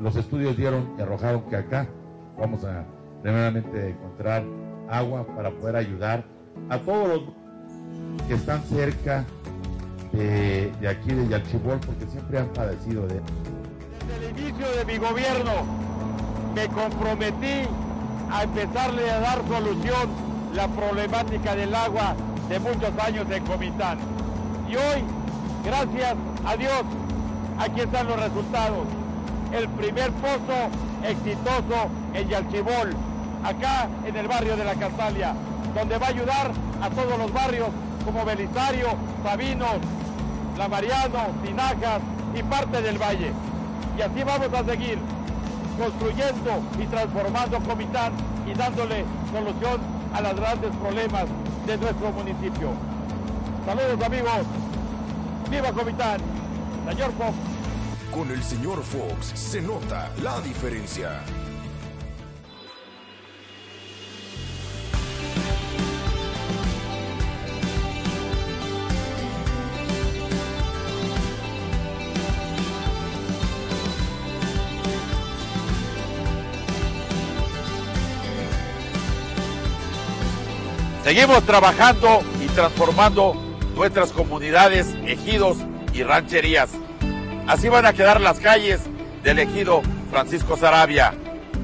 los estudios dieron y arrojaron que acá vamos a primeramente encontrar agua para poder ayudar a todos los que están cerca de, aquí de Yalchibol porque siempre han padecido de Desde el inicio de mi gobierno me comprometí a empezarle a dar solución la problemática del agua de muchos años en Comitán. Y hoy, gracias a Dios, aquí están los resultados. El primer pozo exitoso en Yalchibol, acá en el barrio de la Castalia, donde va a ayudar a todos los barrios como Belisario, Sabinos, La Mariano, Tinajas y parte del valle. Y así vamos a seguir construyendo y transformando Comitán y dándole solución a los grandes problemas de nuestro municipio. Saludos amigos. ¡Viva Comitán! Señor Fox. Con el señor Fox se nota la diferencia. Seguimos trabajando y transformando nuestras comunidades, ejidos y rancherías. Así van a quedar las calles del ejido Francisco Sarabia.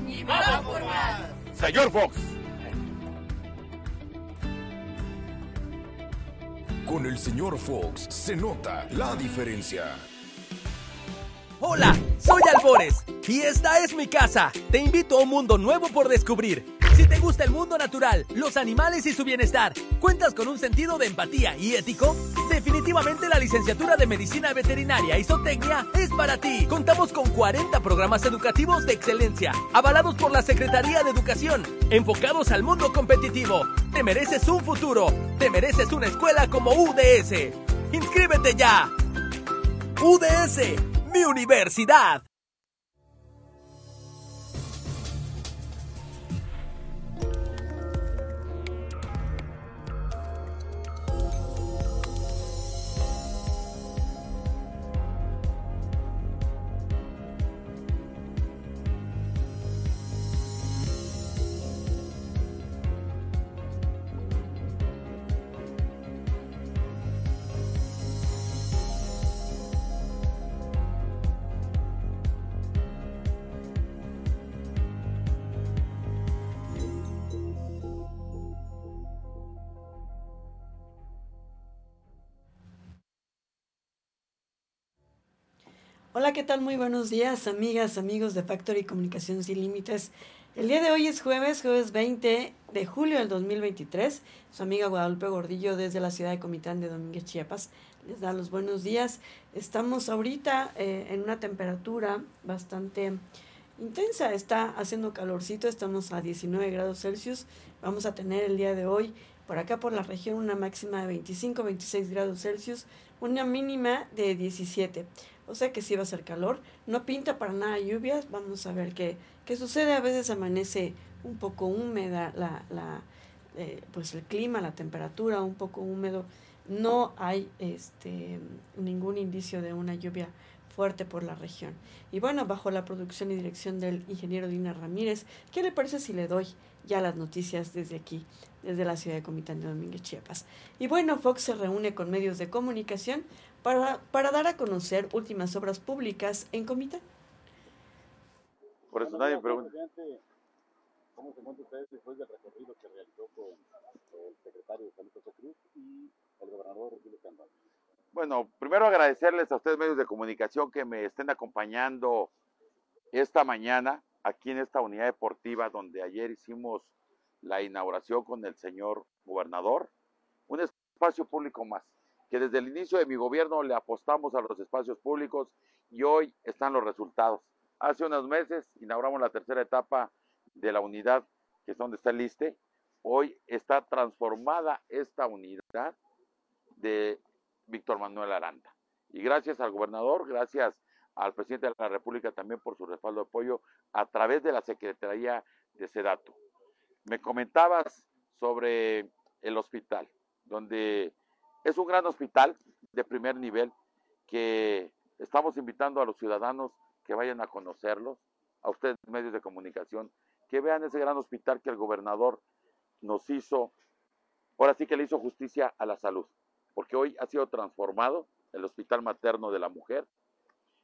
Y vamos por más. Señor Fox. Con el señor Fox se nota la diferencia. Hola, soy Albores y esta es mi casa. Te invito a un mundo nuevo por descubrir. Si te gusta el mundo natural, los animales y su bienestar, ¿cuentas con un sentido de empatía y ético? Definitivamente la licenciatura de Medicina Veterinaria y Zootecnia es para ti. Contamos con 40 programas educativos de excelencia, avalados por la Secretaría de Educación, enfocados al mundo competitivo. Te mereces un futuro, te mereces una escuela como UDS. ¡Inscríbete ya! UDS, mi universidad. Hola, ¿qué tal? Muy buenos días, amigas, amigos de Factory Comunicación Sin Límites. El día de hoy es jueves, jueves 20 de julio del 2023. Su amiga Guadalupe Gordillo desde la ciudad de Comitán de Domínguez, Chiapas, les da los buenos días. Estamos ahorita eh, en una temperatura bastante intensa. Está haciendo calorcito, estamos a 19 grados Celsius. Vamos a tener el día de hoy por acá por la región una máxima de 25, 26 grados Celsius, una mínima de 17. O sea que sí va a ser calor. No pinta para nada lluvias. Vamos a ver qué, qué sucede. A veces amanece un poco húmeda la, la eh, pues el clima, la temperatura, un poco húmedo. No hay este ningún indicio de una lluvia fuerte por la región. Y bueno, bajo la producción y dirección del ingeniero Dina Ramírez, ¿qué le parece si le doy ya las noticias desde aquí, desde la ciudad de Comitán de Domínguez, Chiapas? Y bueno, Fox se reúne con medios de comunicación para, para dar a conocer últimas obras públicas en Comitán. Por eso nadie pregunta. ¿Cómo se encuentra usted después del recorrido que realizó con el secretario de Salud Cruz y el gobernador Rodrigo Candón? Bueno, primero agradecerles a ustedes medios de comunicación que me estén acompañando esta mañana aquí en esta unidad deportiva donde ayer hicimos la inauguración con el señor gobernador, un espacio público más, que desde el inicio de mi gobierno le apostamos a los espacios públicos y hoy están los resultados. Hace unos meses inauguramos la tercera etapa de la unidad, que es donde está el liste. Hoy está transformada esta unidad de Víctor Manuel Aranda. Y gracias al gobernador, gracias al presidente de la República también por su respaldo de apoyo a través de la Secretaría de Sedato. Me comentabas sobre el hospital, donde es un gran hospital de primer nivel que estamos invitando a los ciudadanos que vayan a conocerlos, a ustedes medios de comunicación, que vean ese gran hospital que el gobernador nos hizo, ahora sí que le hizo justicia a la salud, porque hoy ha sido transformado el Hospital Materno de la Mujer,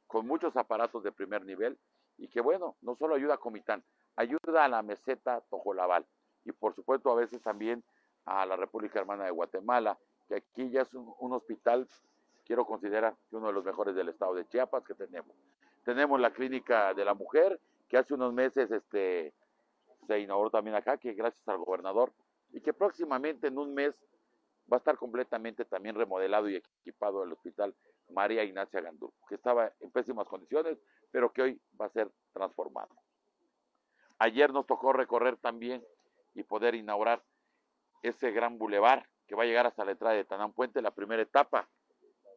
con muchos aparatos de primer nivel, y que bueno, no solo ayuda a Comitán, ayuda a la meseta Tojolabal, y por supuesto a veces también a la República Hermana de Guatemala, que aquí ya es un, hospital, quiero considerar que uno de los mejores del estado de Chiapas que tenemos. Tenemos la clínica de la mujer, que hace unos meses este, se inauguró también acá, que gracias al gobernador, y que próximamente en un mes va a estar completamente también remodelado y equipado el hospital María Ignacia Gandú, que estaba en pésimas condiciones, pero que hoy va a ser transformado. Ayer nos tocó recorrer también y poder inaugurar ese gran bulevar que va a llegar hasta la entrada de Tanán Puente, la primera etapa,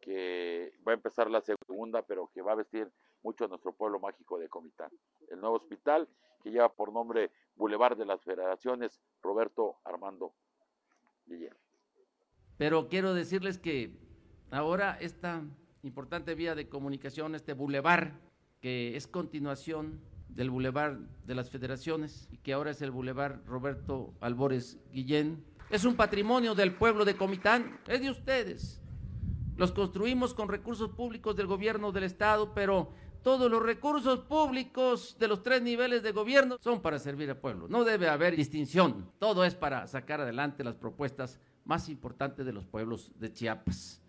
que va a empezar la segunda, pero que va a vestir mucho a nuestro pueblo mágico de Comitán. El nuevo hospital que lleva por nombre Boulevard de las Federaciones, Roberto Armando Guillén. Pero quiero decirles que ahora esta importante vía de comunicación, este bulevar, que es continuación del Boulevard de las Federaciones y que ahora es el Boulevard Roberto Albores Guillén. Es un patrimonio del pueblo de Comitán, es de ustedes. Los construimos con recursos públicos del gobierno del Estado, pero todos los recursos públicos de los tres niveles de gobierno son para servir al pueblo. No debe haber distinción. Todo es para sacar adelante las propuestas más importantes de los pueblos de Chiapas.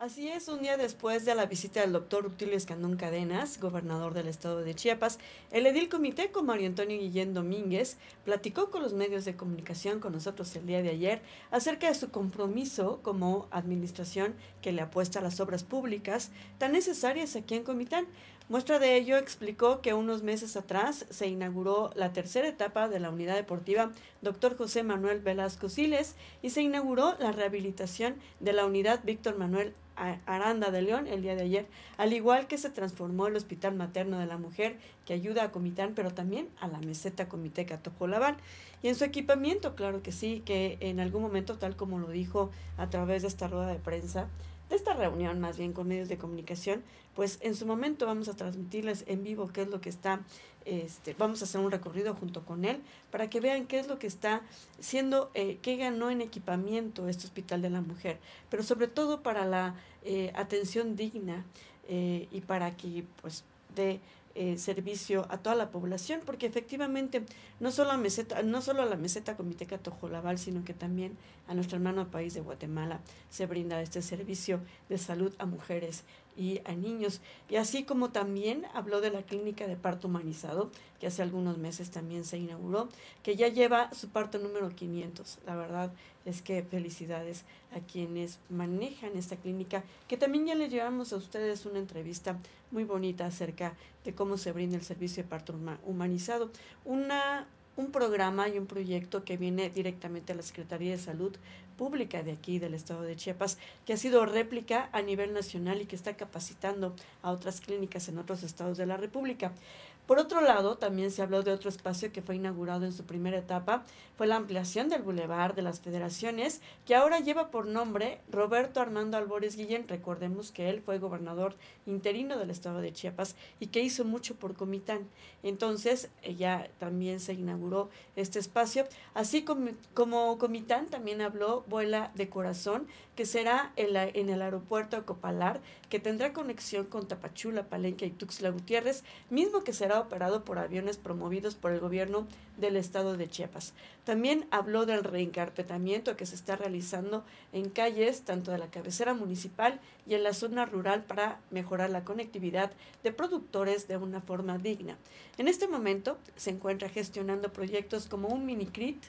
Así es, un día después de la visita del doctor Rutilio Escandón Cadenas, gobernador del estado de Chiapas, el edil comité con Mario Antonio Guillén Domínguez platicó con los medios de comunicación con nosotros el día de ayer acerca de su compromiso como administración que le apuesta a las obras públicas tan necesarias aquí en Comitán. Muestra de ello explicó que unos meses atrás se inauguró la tercera etapa de la unidad deportiva Dr. José Manuel Velasco Siles y se inauguró la rehabilitación de la unidad Víctor Manuel Aranda de León el día de ayer, al igual que se transformó el Hospital Materno de la Mujer, que ayuda a Comitán, pero también a la meseta Comiteca Tojolabal. Y en su equipamiento, claro que sí, que en algún momento, tal como lo dijo a través de esta rueda de prensa, de esta reunión más bien con medios de comunicación, pues en su momento vamos a transmitirles en vivo qué es lo que está, este, vamos a hacer un recorrido junto con él para que vean qué es lo que está siendo, eh, qué ganó en equipamiento este Hospital de la Mujer, pero sobre todo para la eh, atención digna eh, y para que pues de eh, servicio a toda la población, porque efectivamente no solo a, meseta, no solo a la meseta Comiteca Tojolabal, sino que también a nuestro hermano país de Guatemala se brinda este servicio de salud a mujeres y a niños. Y así como también habló de la clínica de parto humanizado, que hace algunos meses también se inauguró, que ya lleva su parto número 500. La verdad es que felicidades a quienes manejan esta clínica, que también ya les llevamos a ustedes una entrevista muy bonita acerca de cómo se brinda el servicio de parto humanizado. Una un programa y un proyecto que viene directamente a la Secretaría de Salud Pública de aquí, del estado de Chiapas, que ha sido réplica a nivel nacional y que está capacitando a otras clínicas en otros estados de la República. Por otro lado, también se habló de otro espacio que fue inaugurado en su primera etapa, fue la ampliación del Boulevard de las Federaciones, que ahora lleva por nombre Roberto Armando Albores Guillén. Recordemos que él fue gobernador interino del estado de Chiapas y que hizo mucho por Comitán. Entonces, ya también se inauguró este espacio. Así como, Comitán también habló Vuela de Corazón, que será en el aeropuerto de Copalar, que tendrá conexión con Tapachula, Palenque y Tuxtla Gutiérrez, mismo que será operado por aviones promovidos por el gobierno del estado de Chiapas. También habló del reencarpetamiento que se está realizando en calles tanto de la cabecera municipal y en la zona rural para mejorar la conectividad de productores de una forma digna. En este momento se encuentra gestionando proyectos como un mini CRIT,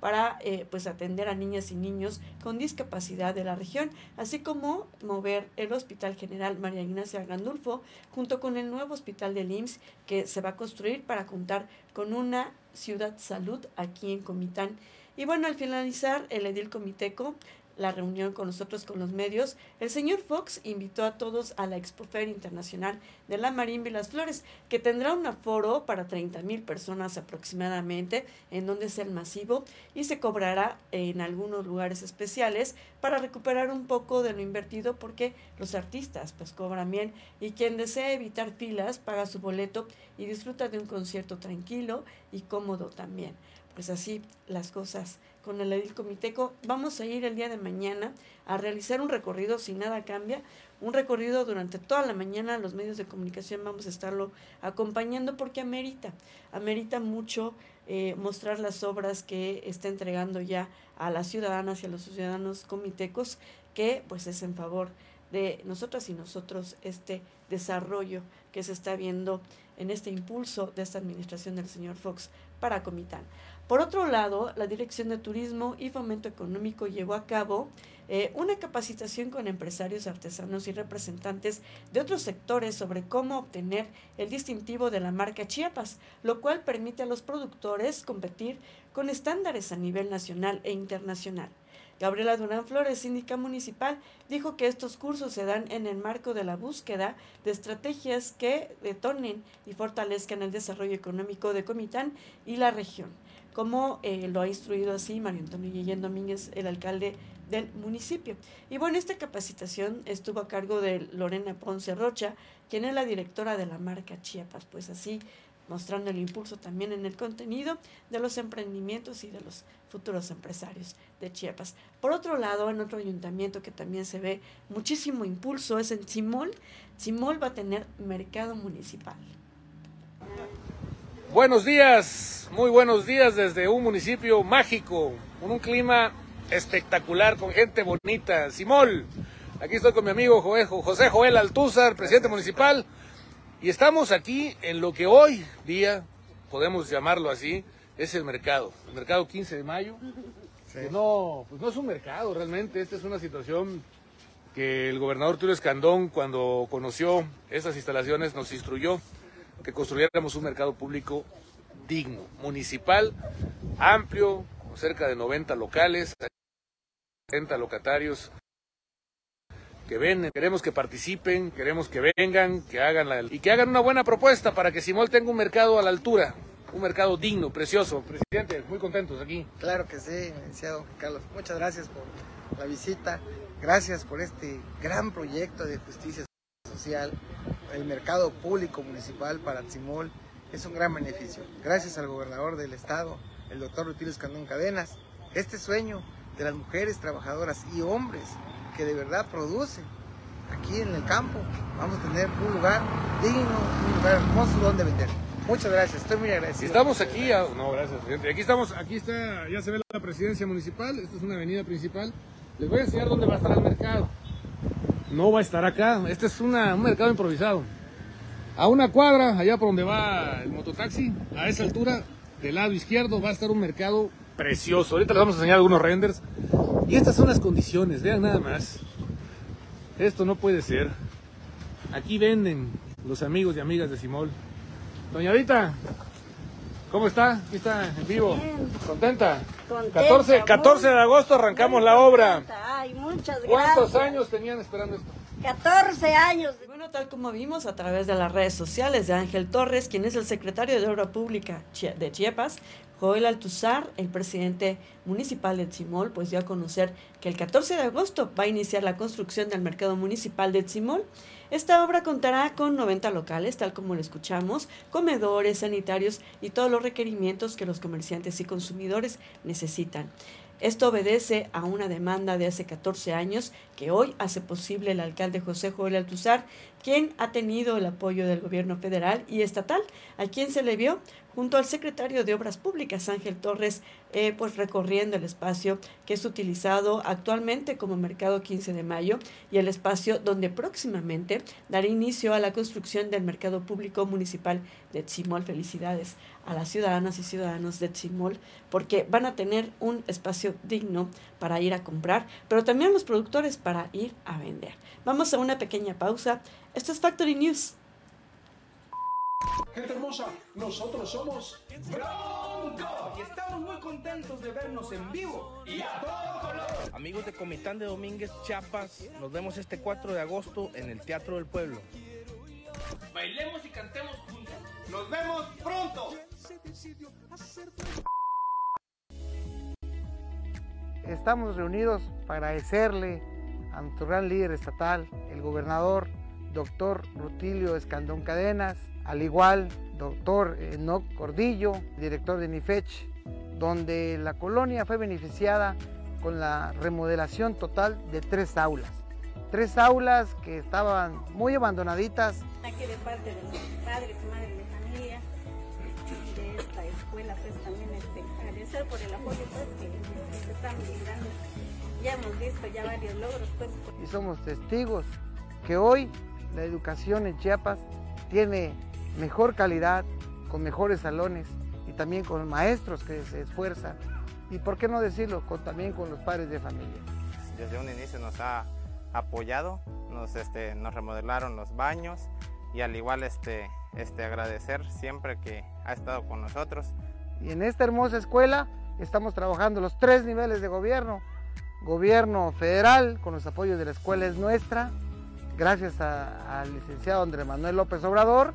para eh, pues atender a niñas y niños con discapacidad de la región, así como mover el Hospital General María Ignacia Gandulfo junto con el nuevo hospital del IMSS que se va a construir para contar con una ciudad salud aquí en Comitán. Y bueno, al finalizar, el edil comiteco la reunión con nosotros, con los medios, el señor Fox invitó a todos a la Expofer Internacional de la Marín Las Flores, que tendrá un aforo para 30 mil personas aproximadamente, en donde es el masivo, y se cobrará en algunos lugares especiales para recuperar un poco de lo invertido, porque los artistas pues cobran bien, y quien desea evitar filas paga su boleto y disfruta de un concierto tranquilo y cómodo también. Pues así las cosas con el Edil Comiteco. Vamos a ir el día de mañana a realizar un recorrido si nada cambia, un recorrido durante toda la mañana. Los medios de comunicación vamos a estarlo acompañando porque amerita, amerita mucho eh, mostrar las obras que está entregando ya a las ciudadanas y a los ciudadanos comitecos, que pues es en favor de nosotras y nosotros este desarrollo que se está viendo en este impulso de esta administración del señor Fox para Comitán. Por otro lado, la Dirección de Turismo y Fomento Económico llevó a cabo eh, una capacitación con empresarios, artesanos y representantes de otros sectores sobre cómo obtener el distintivo de la marca Chiapas, lo cual permite a los productores competir con estándares a nivel nacional e internacional. Gabriela Durán Flores, síndica municipal, dijo que estos cursos se dan en el marco de la búsqueda de estrategias que detonen y fortalezcan el desarrollo económico de Comitán y la región como eh, lo ha instruido así Mario Antonio Guillén Domínguez, el alcalde del municipio. Y bueno, esta capacitación estuvo a cargo de Lorena Ponce Rocha, quien es la directora de la marca Chiapas, pues así mostrando el impulso también en el contenido de los emprendimientos y de los futuros empresarios de Chiapas. Por otro lado, en otro ayuntamiento que también se ve muchísimo impulso es en Simol. Simol va a tener mercado municipal. Buenos días, muy buenos días desde un municipio mágico, con un clima espectacular, con gente bonita. Simol, aquí estoy con mi amigo José Joel Altúzar, presidente municipal, y estamos aquí en lo que hoy día, podemos llamarlo así, es el mercado, el mercado 15 de mayo. no, pues no es un mercado realmente, esta es una situación que el gobernador Tulio Escandón, cuando conoció esas instalaciones, nos instruyó que construyéramos un mercado público digno, municipal, amplio, con cerca de 90 locales, 60 locatarios que ven, queremos que participen, queremos que vengan, que hagan la, y que hagan una buena propuesta para que Simol tenga un mercado a la altura, un mercado digno, precioso. Presidente, muy contentos aquí. Claro que sí, licenciado Carlos. Muchas gracias por la visita, gracias por este gran proyecto de justicia social el mercado público municipal para Tzimol es un gran beneficio. Gracias al gobernador del estado, el doctor Rutilio Escandón Cadenas, este sueño de las mujeres trabajadoras y hombres que de verdad producen aquí en el campo, vamos a tener un lugar digno, un lugar hermoso donde vender. Muchas gracias, estoy muy agradecido. Estamos aquí, no, gracias, Aquí estamos, aquí está, ya se ve la presidencia municipal, esta es una avenida principal. Les voy a enseñar dónde va a estar el mercado no va a estar acá. Este es un mercado improvisado. A una cuadra, allá por donde va el mototaxi, a esa altura, del lado izquierdo, va a estar un mercado precioso. Ahorita les vamos a enseñar algunos renders. Y estas son las condiciones, vean nada más. Esto no puede ser. Aquí venden los amigos y amigas de Simol. Doña Dita, ¿cómo está? Aquí está en vivo. ¿Contenta? Contenta 14, 14 de agosto arrancamos la obra. Ay, muchas gracias. ¿Cuántos años tenían esperando esto? 14 años. Bueno, tal como vimos a través de las redes sociales de Ángel Torres, quien es el secretario de Obra Pública de Chiapas, Joel Altuzar, el presidente municipal de Tzimol, pues dio a conocer que el 14 de agosto va a iniciar la construcción del mercado municipal de Tzimol. Esta obra contará con 90 locales, tal como lo escuchamos, comedores, sanitarios y todos los requerimientos que los comerciantes y consumidores necesitan. Esto obedece a una demanda de hace 14 años que hoy hace posible el alcalde José Joel Altuzar, quien ha tenido el apoyo del gobierno federal y estatal, a quien se le vio junto al secretario de Obras Públicas, Ángel Torres, eh, pues recorriendo el espacio que es utilizado actualmente como Mercado 15 de Mayo y el espacio donde próximamente dará inicio a la construcción del Mercado Público Municipal de Tzimol. Felicidades a las ciudadanas y ciudadanos de Tzimol porque van a tener un espacio digno para ir a comprar, pero también los productores para ir a vender. Vamos a una pequeña pausa. Esto es Factory News. Gente hermosa, nosotros somos Bronco. Estamos muy contentos de vernos en vivo y a todo color. Amigos de Comitán de Domínguez, Chiapas, nos vemos este 4 de agosto en el Teatro del Pueblo. Bailemos y cantemos juntos. Nos vemos pronto. Estamos reunidos para agradecerle a nuestro gran líder estatal, el gobernador, doctor Rutilio Escandón Cadenas, al igual doctor Enoc Cordillo, director de NIFECH, donde la colonia fue beneficiada con la remodelación total de tres aulas. Tres aulas que estaban muy abandonaditas. Aquí de parte de los padres madres de familia de esta escuela, pues también este, agradecer por el apoyo pues, que, que están brindando. Ya hemos visto ya varios logros. Pues. Y somos testigos que hoy la educación en Chiapas tiene mejor calidad, con mejores salones y también con maestros que se esfuerzan. Y por qué no decirlo, con, también con los padres de familia. Desde un inicio nos ha apoyado, nos, este, nos remodelaron los baños y al igual este, este, agradecer siempre que ha estado con nosotros. Y en esta hermosa escuela estamos trabajando los tres niveles de gobierno. Gobierno federal, con los apoyos de la escuela es nuestra, gracias al licenciado Andrés Manuel López Obrador,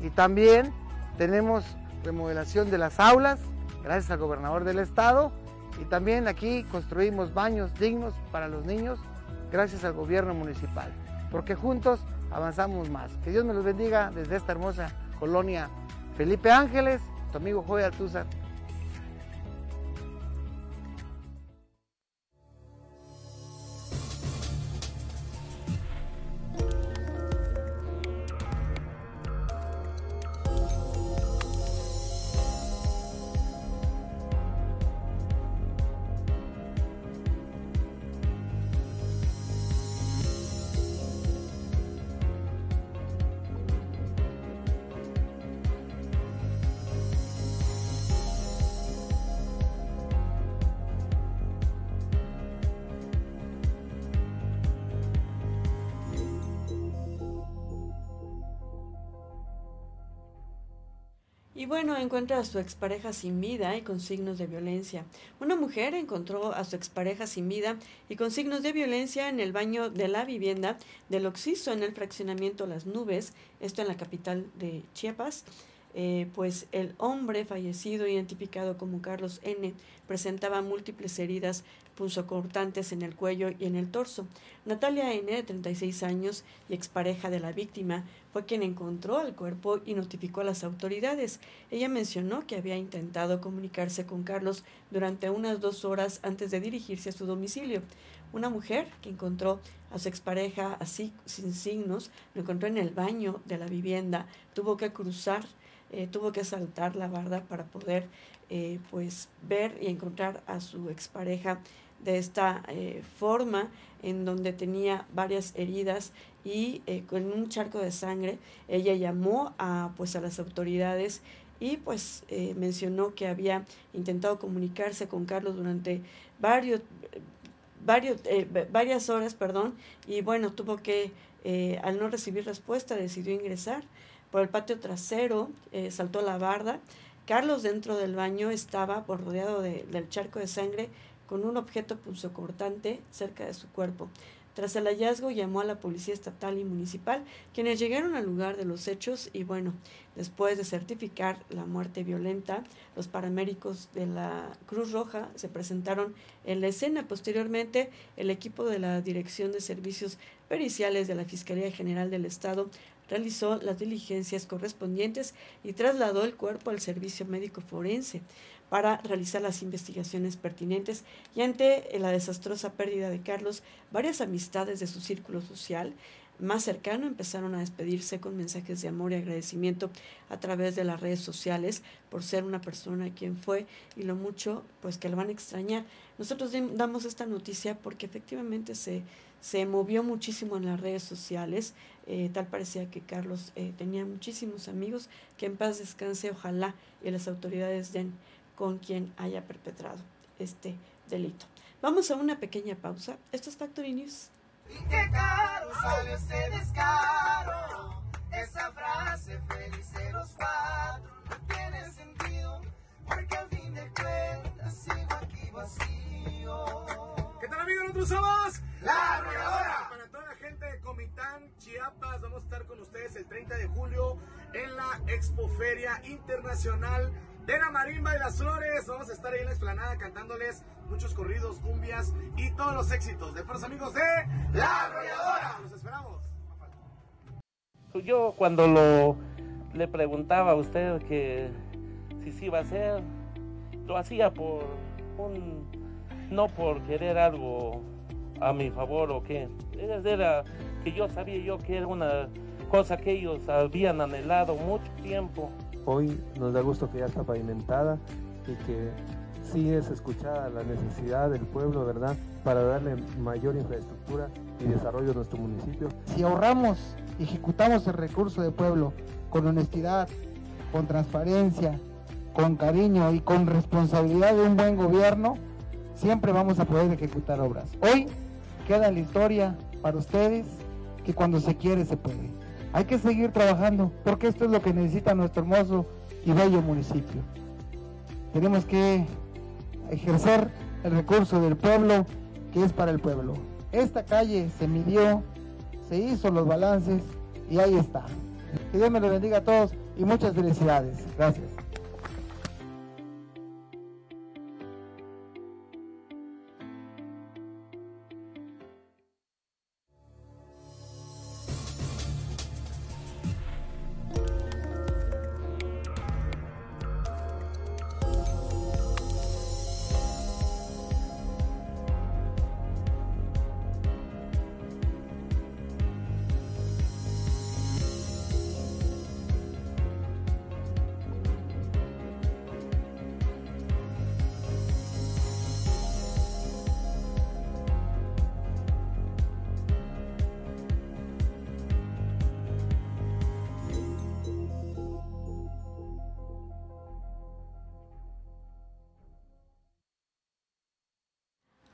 y también tenemos remodelación de las aulas, gracias al gobernador del estado, y también aquí construimos baños dignos para los niños, gracias al gobierno municipal, porque juntos avanzamos más. Que Dios me los bendiga desde esta hermosa colonia Felipe Ángeles, tu amigo Joy Altúzar. Bueno, encuentra a su expareja sin vida y con signos de violencia. Una mujer encontró a su expareja sin vida y con signos de violencia en el baño de la vivienda del Oxiso en el fraccionamiento Las Nubes, esto en la capital de Chiapas. Eh, pues el hombre fallecido, identificado como Carlos N., presentaba múltiples heridas punzocortantes en el cuello y en el torso. Natalia N., de 36 años y expareja de la víctima, fue quien encontró el cuerpo y notificó a las autoridades. Ella mencionó que había intentado comunicarse con Carlos durante unas dos horas antes de dirigirse a su domicilio. Una mujer que encontró a su expareja así sin signos, lo encontró en el baño de la vivienda, tuvo que cruzar eh, tuvo que saltar la barda para poder eh, pues ver y encontrar a su expareja de esta eh, forma en donde tenía varias heridas y con un charco de sangre ella llamó a pues a las autoridades y pues mencionó que había intentado comunicarse con Carlos durante varios varios varias horas perdón y bueno tuvo que al no recibir respuesta decidió ingresar por el patio trasero, eh, saltó la barda. Carlos dentro del baño estaba rodeado de, del charco de sangre con un objeto punzocortante cerca de su cuerpo. Tras el hallazgo llamó a la policía estatal y municipal, quienes llegaron al lugar de los hechos y bueno, después de certificar la muerte violenta, los paramédicos de la Cruz Roja se presentaron en la escena. Posteriormente, el equipo de la Dirección de Servicios Periciales de la Fiscalía General del Estado realizó las diligencias correspondientes y trasladó el cuerpo al servicio médico forense para realizar las investigaciones pertinentes. Y ante la desastrosa pérdida de Carlos, varias amistades de su círculo social más cercano empezaron a despedirse con mensajes de amor y agradecimiento a través de las redes sociales por ser una persona quien fue y lo mucho pues que lo van a extrañar. Nosotros damos esta noticia porque efectivamente se, se movió muchísimo en las redes sociales, eh, tal parecía que Carlos eh, tenía muchísimos amigos, que en paz descanse, ojalá y las autoridades den con quien haya perpetrado este delito. Vamos a una pequeña pausa. Esto es Factory News. Y qué caro sale ese descaro. Esa frase felices los cuatro no tiene sentido. porque al fin de cuentas sigo aquí vacío. ¿Qué tal amigos? Nosotros somos La Arrolladora. Para toda la gente de Comitán, Chiapas, vamos a estar con ustedes el 30 de julio en la Expoferia Internacional de la Marimba y las Flores. Vamos a estar ahí en la explanada cantándoles muchos corridos, cumbias y todos los éxitos de los amigos de La Arrolladora. Los esperamos. Yo cuando lo le preguntaba a usted que si sí iba a ser, lo hacía por un no por querer algo a mi favor o qué. Era, que yo sabía yo que era una cosa que ellos habían anhelado mucho tiempo. Hoy nos da gusto que ya está pavimentada y que sí es escuchada la necesidad del pueblo, ¿verdad? Para darle mayor infraestructura y desarrollo a nuestro municipio. Si ahorramos, ejecutamos el recurso del pueblo con honestidad, con transparencia, con cariño y con responsabilidad de un buen gobierno, siempre vamos a poder ejecutar obras. Hoy queda la historia para ustedes que cuando se quiere se puede. Hay que seguir trabajando porque esto es lo que necesita nuestro hermoso y bello municipio. Tenemos que ejercer el recurso del pueblo que es para el pueblo. Esta calle se midió, se hizo los balances y ahí está. Que Dios me lo bendiga a todos y muchas felicidades. Gracias.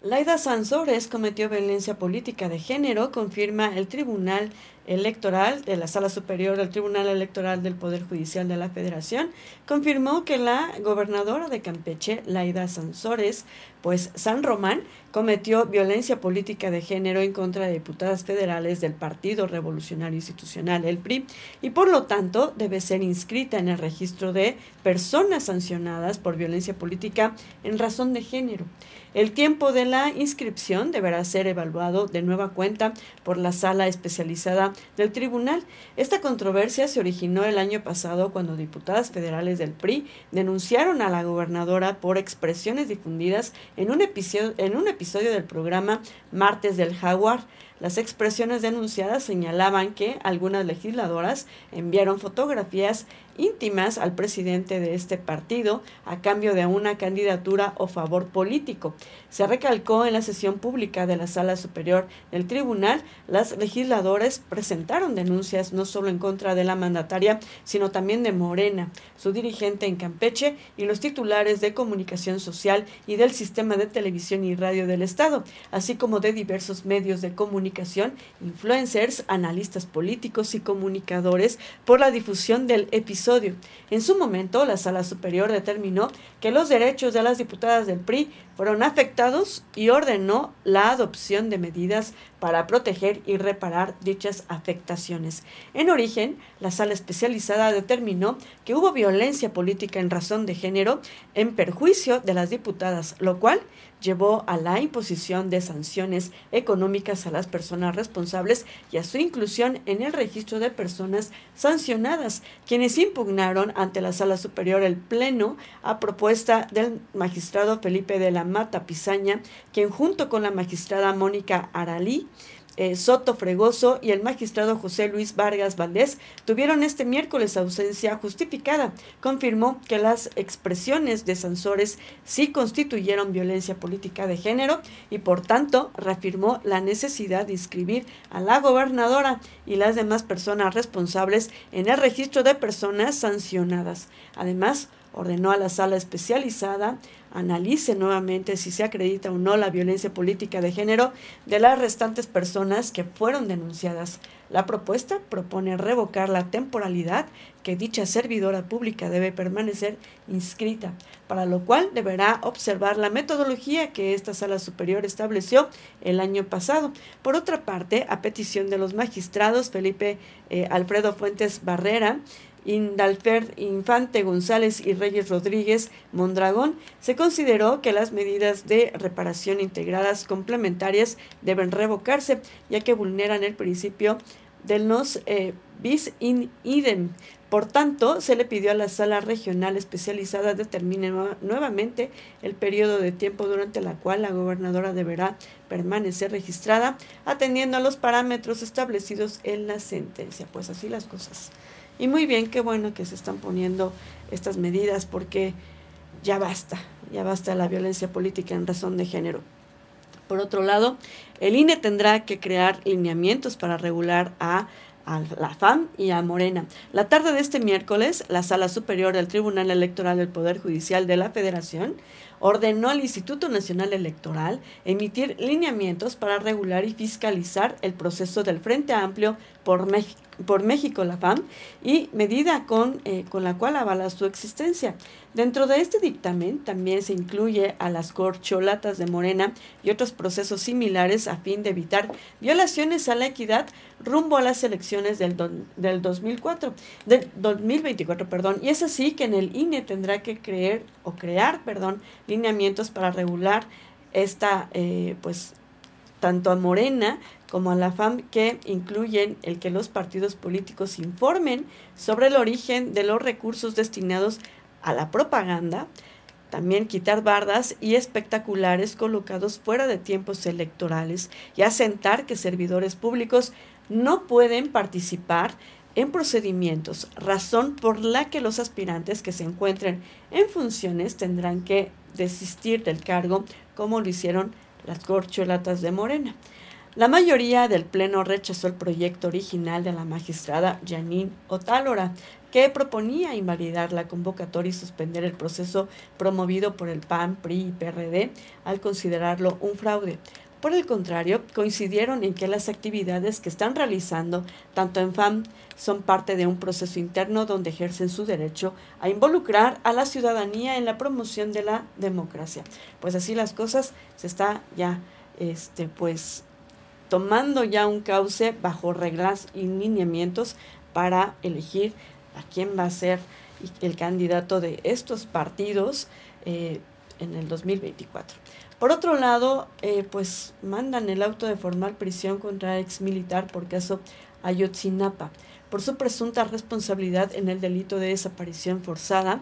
Laida Sansores cometió violencia política de género, confirma el Tribunal Electoral de la Sala Superior del Tribunal Electoral del Poder Judicial de la Federación. Confirmó que la gobernadora de Campeche, Laida Sansores, pues San Román, cometió violencia política de género en contra de diputadas federales del Partido Revolucionario Institucional, el PRI, y por lo tanto debe ser inscrita en el registro de personas sancionadas por violencia política en razón de género. El tiempo de la inscripción deberá ser evaluado de nueva cuenta por la sala especializada del tribunal. Esta controversia se originó el año pasado cuando diputadas federales del PRI denunciaron a la gobernadora por expresiones difundidas en un episodio, en un episodio del programa Martes del Jaguar. Las expresiones denunciadas señalaban que algunas legisladoras enviaron fotografías íntimas al presidente de este partido a cambio de una candidatura o favor político. Se recalcó en la sesión pública de la Sala Superior del Tribunal, las legisladores presentaron denuncias no solo en contra de la mandataria, sino también de Morena, su dirigente en Campeche y los titulares de comunicación social y del sistema de televisión y radio del Estado, así como de diversos medios de comunicación, influencers, analistas políticos y comunicadores por la difusión del episodio en su momento, la Sala Superior determinó que los derechos de las diputadas del PRI fueron afectados y ordenó la adopción de medidas para proteger y reparar dichas afectaciones. En origen, la sala especializada determinó que hubo violencia política en razón de género en perjuicio de las diputadas, lo cual llevó a la imposición de sanciones económicas a las personas responsables y a su inclusión en el registro de personas sancionadas, quienes impugnaron ante la Sala Superior el Pleno a propuesta del magistrado Felipe de la Mata Pizaña, quien junto con la magistrada Mónica Aralí eh, Soto Fregoso y el magistrado José Luis Vargas Valdés tuvieron este miércoles ausencia justificada. Confirmó que las expresiones de Sansores sí constituyeron violencia política de género y por tanto reafirmó la necesidad de inscribir a la gobernadora y las demás personas responsables en el registro de personas sancionadas. Además, ordenó a la sala especializada analice nuevamente si se acredita o no la violencia política de género de las restantes personas que fueron denunciadas. La propuesta propone revocar la temporalidad que dicha servidora pública debe permanecer inscrita, para lo cual deberá observar la metodología que esta sala superior estableció el año pasado. Por otra parte, a petición de los magistrados Felipe eh, Alfredo Fuentes Barrera, Indalfer Infante González y Reyes Rodríguez Mondragón, se consideró que las medidas de reparación integradas complementarias deben revocarse, ya que vulneran el principio del nos eh, bis in idem. Por tanto, se le pidió a la sala regional especializada determine nuevamente el periodo de tiempo durante la cual la gobernadora deberá permanecer registrada, atendiendo a los parámetros establecidos en la sentencia. Pues así las cosas. Y muy bien, qué bueno que se están poniendo estas medidas porque ya basta, ya basta la violencia política en razón de género. Por otro lado, el INE tendrá que crear lineamientos para regular a, a, la FAM y a Morena. La tarde de este miércoles, la Sala Superior del Tribunal Electoral del Poder Judicial de la Federación ordenó al Instituto Nacional Electoral emitir lineamientos para regular y fiscalizar el proceso del Frente Amplio por México por México, la FAM, y medida con, eh, con la cual avala su existencia. Dentro de este dictamen también se incluye a las corcholatas de Morena y otros procesos similares a fin de evitar violaciones a la equidad rumbo a las elecciones del, del 2004, del 2024, perdón. Y es así que en el INE tendrá que creer o crear, perdón, lineamientos para regular esta, eh, pues, tanto a Morena como a la FAM que incluyen el que los partidos políticos informen sobre el origen de los recursos destinados a la propaganda, también quitar bardas y espectaculares colocados fuera de tiempos electorales y asentar que servidores públicos no pueden participar en procedimientos, razón por la que los aspirantes que se encuentren en funciones tendrán que desistir del cargo como lo hicieron las corcholatas de Morena. La mayoría del Pleno rechazó el proyecto original de la magistrada Janine Otálora, que proponía invalidar la convocatoria y suspender el proceso promovido por el PAN, PRI y PRD al considerarlo un fraude. Por el contrario, coincidieron en que las actividades que están realizando, tanto en FAM, son parte de un proceso interno donde ejercen su derecho a involucrar a la ciudadanía en la promoción de la democracia. Pues así las cosas se está ya este pues tomando ya un cauce bajo reglas y lineamientos para elegir a quién va a ser el candidato de estos partidos eh, en el 2024. Por otro lado, eh, pues mandan el auto de formal prisión contra ex militar por caso Ayotzinapa por su presunta responsabilidad en el delito de desaparición forzada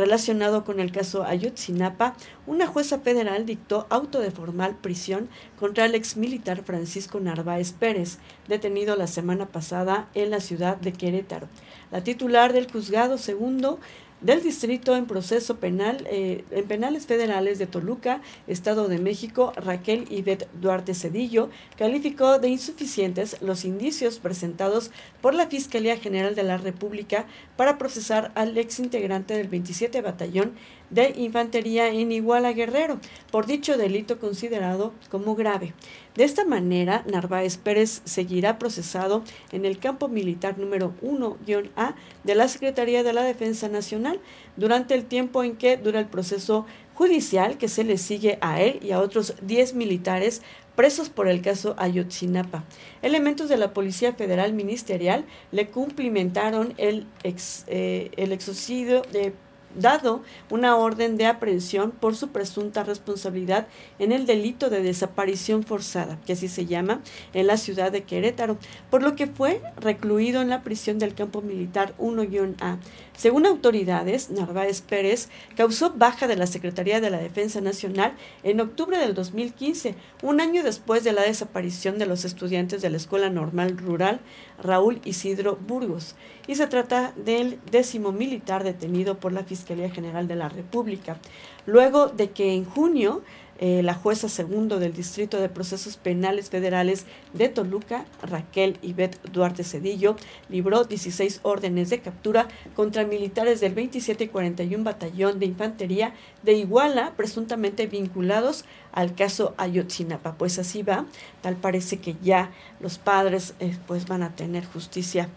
Relacionado con el caso Ayotzinapa, una jueza federal dictó auto de formal prisión contra el ex militar Francisco Narváez Pérez, detenido la semana pasada en la ciudad de Querétaro. La titular del juzgado segundo del distrito en proceso penal eh, en penales federales de Toluca, Estado de México, Raquel Ivette Duarte Cedillo, calificó de insuficientes los indicios presentados por la Fiscalía General de la República para procesar al ex integrante del 27 Batallón de Infantería en Iguala Guerrero por dicho delito considerado como grave. De esta manera, Narváez Pérez seguirá procesado en el campo militar número 1-A de la Secretaría de la Defensa Nacional durante el tiempo en que dura el proceso judicial que se le sigue a él y a otros 10 militares presos por el caso Ayotzinapa. Elementos de la Policía Federal Ministerial le cumplimentaron el, ex, eh, el exocidio de dado una orden de aprehensión por su presunta responsabilidad en el delito de desaparición forzada, que así se llama, en la ciudad de Querétaro, por lo que fue recluido en la prisión del campo militar 1-A. Según autoridades, Narváez Pérez causó baja de la Secretaría de la Defensa Nacional en octubre del 2015, un año después de la desaparición de los estudiantes de la Escuela Normal Rural Raúl Isidro Burgos, y se trata del décimo militar detenido por la Fiscalía General de la República. Luego de que en junio eh, la jueza segundo del Distrito de Procesos Penales Federales de Toluca, Raquel Ivette Duarte Cedillo, libró 16 órdenes de captura contra militares del 27 y 41 Batallón de Infantería de Iguala, presuntamente vinculados al caso Ayotzinapa. Pues así va, tal parece que ya los padres eh, pues van a tener justicia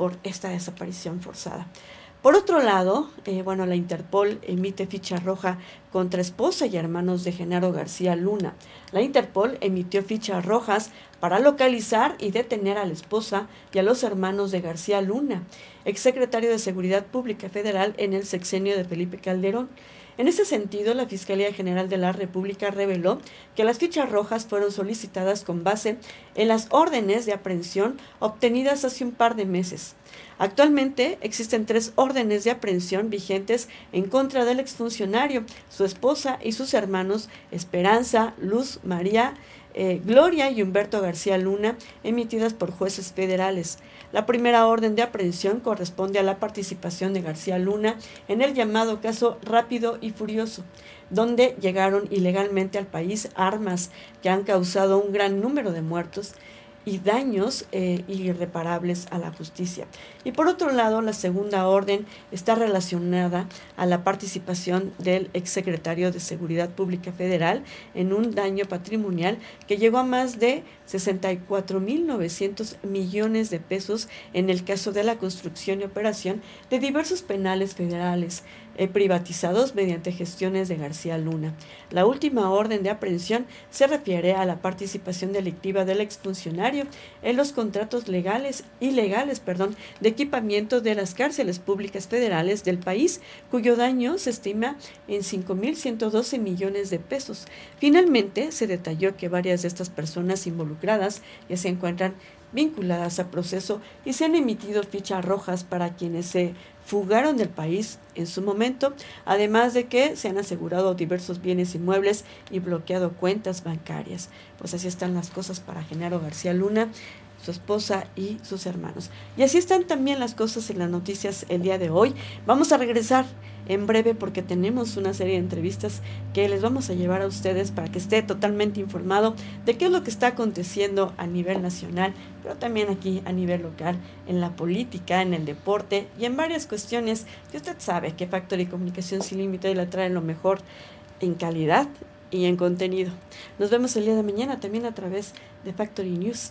por esta desaparición forzada. Por otro lado, eh, bueno, la Interpol emite ficha roja contra esposa y hermanos de Genaro García Luna. La Interpol emitió fichas rojas para localizar y detener a la esposa y a los hermanos de García Luna, exsecretario de Seguridad Pública Federal en el sexenio de Felipe Calderón. En ese sentido, la Fiscalía General de la República reveló que las fichas rojas fueron solicitadas con base en las órdenes de aprehensión obtenidas hace un par de meses. Actualmente existen tres órdenes de aprehensión vigentes en contra del exfuncionario, su esposa y sus hermanos Esperanza, Luz, María, eh, Gloria y Humberto García Luna, emitidas por jueces federales. La primera orden de aprehensión corresponde a la participación de García Luna en el llamado caso Rápido y Furioso, donde llegaron ilegalmente al país armas que han causado un gran número de muertos y daños eh, irreparables a la justicia. Y por otro lado, la segunda orden está relacionada a la participación del exsecretario de Seguridad Pública Federal en un daño patrimonial que llegó a más de 64.900 millones de pesos en el caso de la construcción y operación de diversos penales federales eh, privatizados mediante gestiones de García Luna. La última orden de aprehensión se refiere a la participación delictiva del exfuncionario en los contratos legales ilegales, perdón, de equipamiento de las cárceles públicas federales del país, cuyo daño se estima en 5.112 millones de pesos. Finalmente, se detalló que varias de estas personas involucradas ya se encuentran vinculadas a proceso y se han emitido fichas rojas para quienes se fugaron del país en su momento, además de que se han asegurado diversos bienes inmuebles y bloqueado cuentas bancarias. Pues así están las cosas para Genaro García Luna su esposa y sus hermanos. Y así están también las cosas en las noticias el día de hoy. Vamos a regresar en breve porque tenemos una serie de entrevistas que les vamos a llevar a ustedes para que esté totalmente informado de qué es lo que está aconteciendo a nivel nacional, pero también aquí a nivel local, en la política, en el deporte y en varias cuestiones que usted sabe que Factory Comunicación Sin Límite la trae lo mejor en calidad y en contenido. Nos vemos el día de mañana también a través de Factory News.